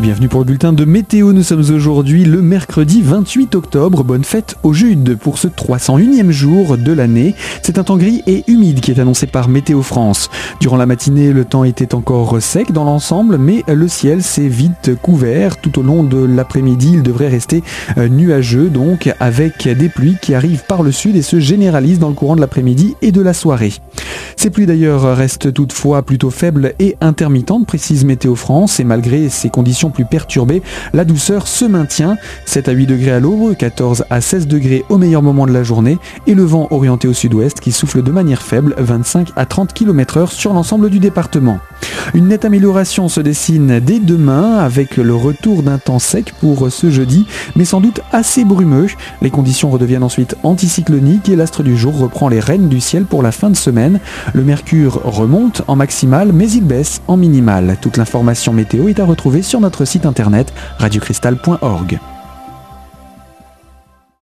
bienvenue pour le bulletin de météo. Nous sommes aujourd'hui le mercredi 28 octobre. Bonne fête au Jude pour ce 301e jour de l'année. C'est un temps gris et humide qui est annoncé par Météo France. Durant la matinée, le temps était encore sec dans l'ensemble, mais le ciel s'est vite couvert. Tout au long de l'après-midi, il devrait rester euh, nuageux, donc avec des pluies qui arrivent par le sud et se généralisent dans le courant de l'après-midi et de la soirée. Ces pluies d'ailleurs restent toutefois plutôt faibles et intermittentes, précise Météo France, et malgré ces conditions plus perturbées, la douceur se maintient. 7 à 8 degrés à l'aube, 14 à 16 degrés au meilleur moment de la journée, et le vent orienté au sud-ouest qui souffle de manière faible, 25 à 30 km h sur l'ensemble du département. Une nette amélioration se dessine dès demain avec le retour d'un temps sec pour ce jeudi, mais sans doute assez brumeux. Les conditions redeviennent ensuite anticycloniques et l'astre du jour reprend les rênes du ciel pour la fin de semaine. Le mercure remonte en maximal, mais il baisse en minimal. Toute l'information météo est à retrouver sur notre site internet radiocristal.org.